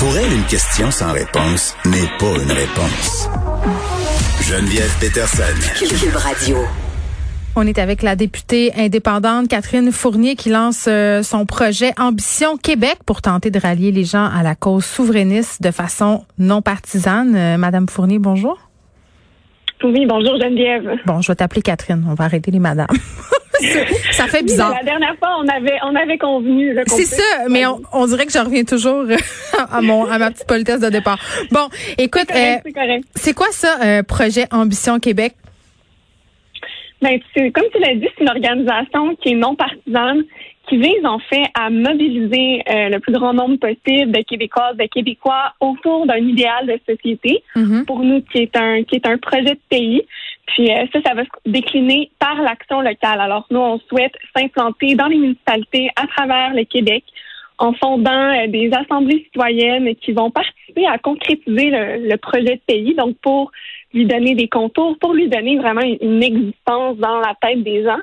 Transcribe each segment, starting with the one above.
Pour elle, une question sans réponse n'est pas une réponse. Geneviève Peterson. Cube Radio. On est avec la députée indépendante Catherine Fournier qui lance euh, son projet Ambition Québec pour tenter de rallier les gens à la cause souverainiste de façon non partisane. Euh, Madame Fournier, bonjour. Oui, bonjour Geneviève. Bon, je vais t'appeler Catherine. On va arrêter les madames. ça fait bizarre. la dernière fois, on avait, on avait convenu. C'est ça, mais on, dirait que je reviens toujours à mon, à ma petite politesse de départ. Bon, écoute, c'est euh, quoi ça, projet Ambition Québec? Ben, comme tu l'as dit, c'est une organisation qui est non partisane, qui vise en fait à mobiliser euh, le plus grand nombre possible de Québécoises, de Québécois autour d'un idéal de société. Mm-hmm. Pour nous, qui est un qui est un projet de pays. Puis euh, ça, ça va se décliner par l'action locale. Alors nous, on souhaite s'implanter dans les municipalités à travers le Québec en fondant euh, des assemblées citoyennes qui vont participer à concrétiser le, le projet de pays. Donc pour lui donner des contours, pour lui donner vraiment une existence dans la tête des gens,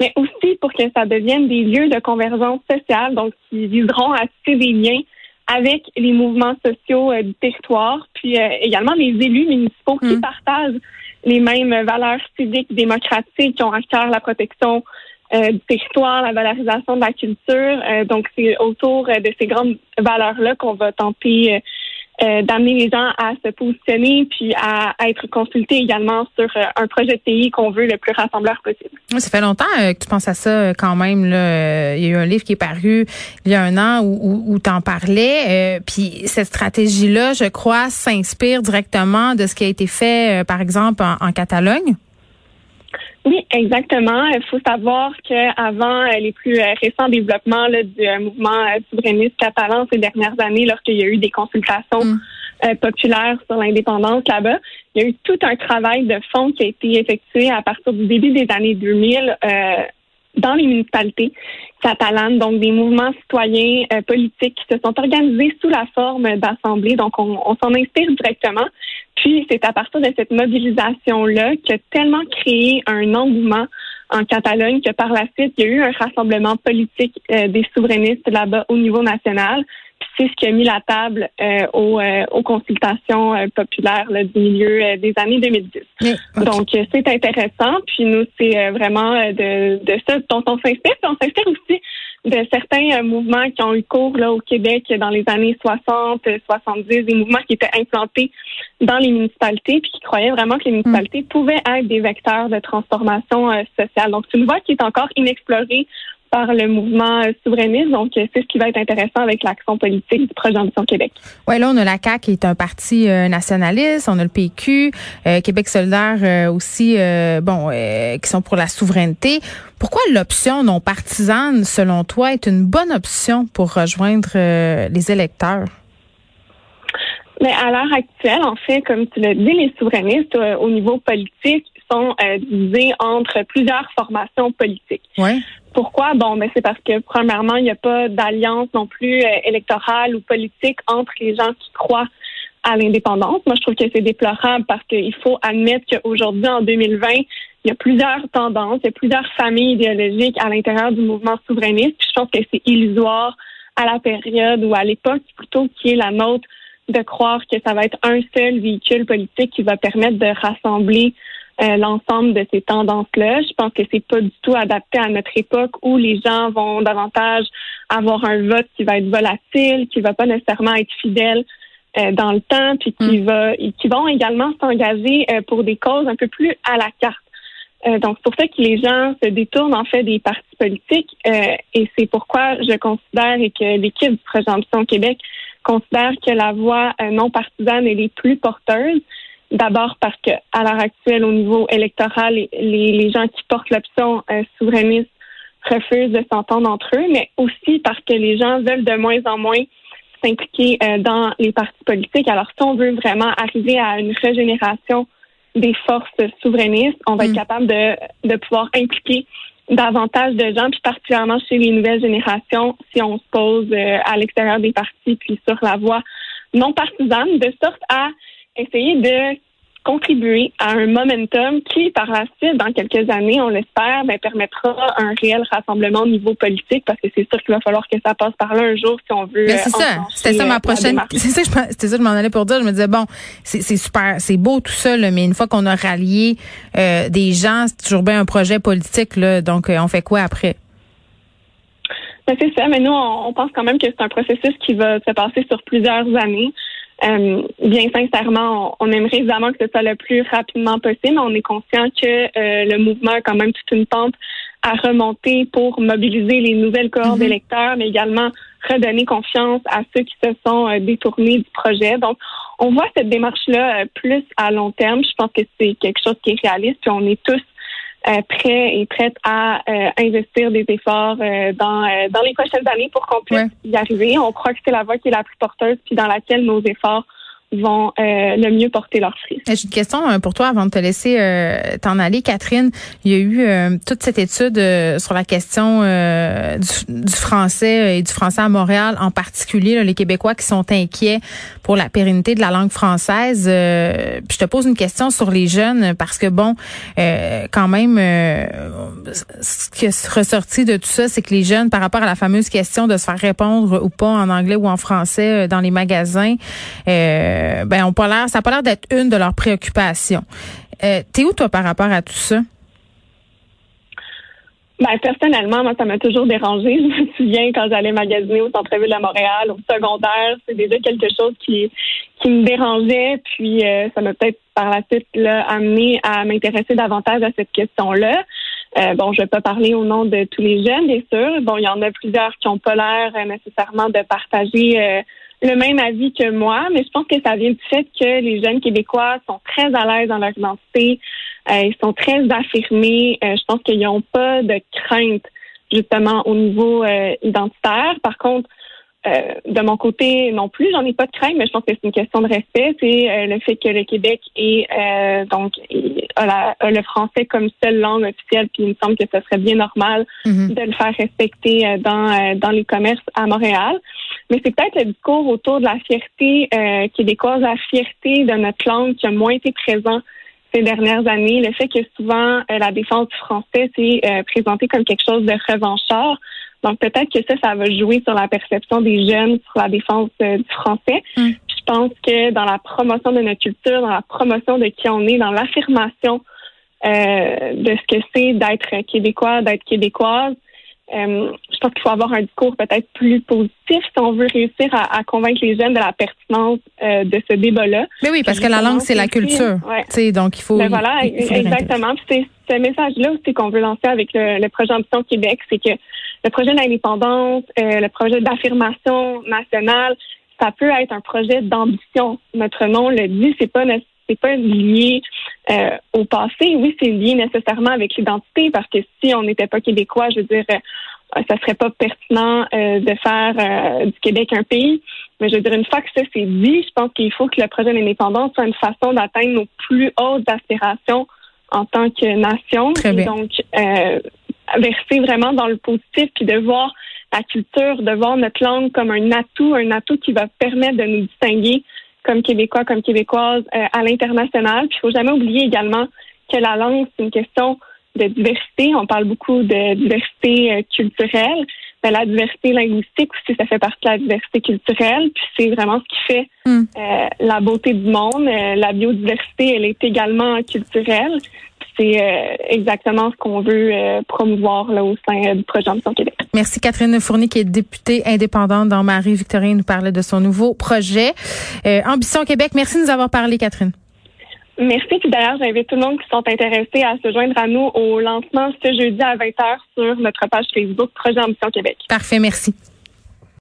mais aussi pour que ça devienne des lieux de convergence sociale, donc qui viseront à tisser des liens avec les mouvements sociaux euh, du territoire, puis euh, également les élus municipaux qui mm. partagent les mêmes valeurs civiques démocratiques, qui ont à cœur la protection euh, du territoire, la valorisation de la culture. donc, c'est autour de ces grandes valeurs-là qu'on va tenter euh, d'amener les gens à se positionner puis à, être consultés également sur euh, un projet de pays qu'on veut le plus rassembleur possible. Ça fait longtemps euh, que tu penses à ça quand même. Là. Il y a eu un livre qui est paru il y a un an où, où, tu en parlais. puis cette stratégie-là, je crois, s'inspire directement de ce qui a été fait, par exemple, en Catalogne? Oui, exactement. Il faut savoir qu'avant euh, les plus euh, récents développements du euh, mouvement souverainiste catalan ces dernières années, lorsqu'il y a eu des consultations mm. populaires sur l'indépendance là-bas, il y a eu tout un travail de fond qui a été effectué à partir du début des années 2000 dans les municipalités catalanes, donc des mouvements citoyens politiques qui se sont organisés sous la forme d'assemblées. Donc, on, on s'en inspire directement. Puis c'est à partir de cette mobilisation-là a tellement créé un engouement en Catalogne que par la suite, il y a eu un rassemblement politique euh, des souverainistes là-bas au niveau national. Puis c'est ce qui a mis la table euh, aux, euh, aux, consultations populaires du milieu des années 2010. Donc c'est intéressant. Puis nous, c'est vraiment de, de ça dont on s'inspire. Puis on s'inspire aussi de certains euh, mouvements qui ont eu cours là au Québec dans les années 60, 70, des mouvements qui étaient implantés dans les municipalités puis qui croyaient vraiment que les municipalités pouvaient être des vecteurs de transformation euh, sociale. Donc c'est une voie qui est encore inexplorée par le mouvement souverainiste. Donc, c'est ce qui va être intéressant avec l'action politique du projet d'ambition Québec. Oui, là, on a la CAQ qui est un parti euh, nationaliste, on a le PQ, euh, Québec solidaire euh, aussi, bon, qui sont pour la souveraineté. Pourquoi l'option non partisane, selon toi, est une bonne option pour rejoindre les électeurs? Mais à l'heure actuelle, en fait, comme tu l'as dit, les souverainistes au niveau politique sont divisés entre plusieurs formations politiques. Ouais. Pourquoi? Bon, mais c'est parce que premièrement, il n'y a pas d'alliance non plus euh, électorale ou politique entre les gens qui croient à l'indépendance. Moi, je trouve que c'est déplorable parce qu'il faut admettre qu'aujourd'hui, en 2020, il y a plusieurs tendances, il y a plusieurs familles idéologiques à l'intérieur du mouvement souverainiste. je pense que c'est illusoire à la période ou à l'époque plutôt qui est la nôtre de croire que ça va être un seul véhicule politique qui va permettre de rassembler euh, l'ensemble de ces tendances-là. Je pense que c'est pas du tout adapté à notre époque où les gens vont davantage avoir un vote qui va être volatile, qui va pas nécessairement être fidèle euh, dans le temps, puis qui mm. va, qui vont également s'engager euh, pour des causes un peu plus à la carte. donc, c'est pour ça que les gens se détournent en fait des partis politiques et c'est pourquoi je considère et que l'équipe du projet Ambition Québec considère que la voie non partisane est les plus porteuse. D'abord parce que à l'heure actuelle, au niveau électoral, les, les gens qui portent l'option euh, souverainiste refusent de s'entendre entre eux, mais aussi parce que les gens veulent de moins en moins s'impliquer dans les partis politiques. Alors, si on veut vraiment arriver à une régénération des forces souverainistes, on va être mm. capable de, de pouvoir impliquer davantage de gens, puis particulièrement chez les nouvelles générations, si on se pose euh, à l'extérieur des partis, puis sur la voie non partisane, de sorte à essayer de contribuer à un momentum qui, par la suite, dans quelques années, on l'espère, ben, permettra un réel rassemblement au niveau politique, parce que c'est sûr qu'il va fallour que ça passe par là un jour si on veut. c'est euh, ça. C'était ça ma euh, prochaine. C'est ça, c'était ça, je m'en allais pour dire. Je me disais bon, c'est super, c'est beau tout ça, mais une fois qu'on a rallié euh, des gens, c'est toujours bien un projet politique. Là, donc, on fait quoi après? Ben, c'est ça, mais nous, on pense quand même que c'est un processus qui va se passer sur plusieurs années. Euh, bien sincèrement, on, aimerait évidemment que ce soit le plus rapidement possible. On est conscient que euh, le mouvement a quand même toute une pente à remonter pour mobiliser les nouvelles cohortes mhm. d'électeurs, mais également redonner confiance à ceux qui se sont euh, détournés du projet. Donc, on voit cette démarche-là plus à long terme. Je pense que c'est quelque chose qui est réaliste, puis on est tous prêt et prête à euh, investir des efforts euh, dans, dans les prochaines années pour qu'on puisse y arriver. On croit que c'est la voie qui est la plus porteuse, puis dans laquelle nos efforts vont euh, le mieux porter leurs fruits. J'ai une question euh, pour toi avant de te laisser euh, t'en aller, Catherine. Il y a eu toute cette étude sur la question du, français et du français à Montréal, en particulier les Québécois qui sont inquiets pour la pérennité de la langue française. puis je te pose une question sur les jeunes parce que bon, quand même, ce qui est ressorti de tout ça, c'est que les jeunes, par rapport à la fameuse question de se faire répondre ou pas en anglais ou en français dans les magasins. Euh, ben, on pas l'air, ça n'a pas l'air d'être une de leurs préoccupations. Euh, T'es où, toi, par rapport à tout ça? Ben, personnellement, moi, ça m'a toujours dérangé. Je me souviens quand j'allais magasiner au centre-ville de Montréal, au secondaire, c'est déjà quelque chose qui, qui me dérangeait. Puis, euh, ça m'a peut-être par la suite là, amené à m'intéresser davantage à cette question-là. Euh, bon, je vais pas parler au nom de tous les jeunes, bien sûr. Bon, il y en a plusieurs qui ont pas l'air nécessairement de partager le même avis que moi, mais je pense que ça vient du fait que les jeunes Québécois sont très à l'aise dans leur identité, euh, ils sont très affirmés. Euh, je pense qu'ils n'ont pas de crainte justement au niveau euh, identitaire. Par contre, de mon côté non plus, j'en ai pas de crainte, mais je pense que c'est une question de respect. C'est le fait que le Québec est donc a, le français comme seule langue officielle, puis il me semble que ce serait bien normal mm-hmm. de le faire respecter dans dans les commerces à Montréal. Mais c'est peut-être le discours autour de la fierté euh, québécoise, la fierté de notre langue qui a moins été présent ces dernières années. Le fait que souvent euh, la défense du français s'est euh, présentée comme quelque chose de revanchard. Donc peut-être que ça, ça va jouer sur la perception des jeunes sur la défense euh, du français. Mm. Je pense que dans la promotion de notre culture, dans la promotion de qui on est, dans l'affirmation de ce que c'est d'être québécois, d'être québécoise, euh, je pense qu'il faut avoir un discours peut-être plus positif si on veut réussir à, convaincre les jeunes de la pertinence euh, de ce débat-là. Mais oui, parce que la langue, c'est la culture. Ouais. Donc, il faut. Ben voilà, exactement. C'est ce message-là aussi qu'on veut lancer avec le, projet Ambition Québec, c'est que le projet d'indépendance, euh, le projet d'affirmation nationale, ça peut être un projet d'ambition. Notre nom le dit, c'est pas c'est pas lié euh, au passé. Oui, c'est lié nécessairement avec l'identité parce que si on n'était pas québécois, je veux dire, euh, ça serait pas pertinent euh, de faire du Québec un pays. Mais je veux dire, une fois que ça c'est dit, je pense qu'il faut que le projet d'indépendance soit une façon d'atteindre nos plus hautes aspirations en tant que nation. Et donc, verser vraiment dans le positif puis de voir la culture, de voir notre langue comme un atout, un atout qui va permettre de nous distinguer comme Québécois, comme Québécoises euh, à l'international. Puis il faut jamais oublier également que la langue, c'est une question de diversité. On parle beaucoup de diversité euh, culturelle. Mais la diversité linguistique aussi, ça fait partie de la diversité culturelle. Puis c'est vraiment ce qui fait hmm. euh, la beauté du monde. la biodiversité, elle est également culturelle c'est euh, exactement ce qu'on veut euh, promouvoir là, au sein du projet Ambition Québec. Merci Catherine Fournier, qui est députée indépendante dans Marie-Victorine, nous parlait de son nouveau projet. Euh, Ambition Québec, merci de nous avoir parlé, Catherine. Merci. Puis d'ailleurs, j'invite tout le monde qui sont intéressés à se joindre à nous au lancement ce jeudi à 20h sur notre page Facebook Projet Ambition Québec. Parfait, merci.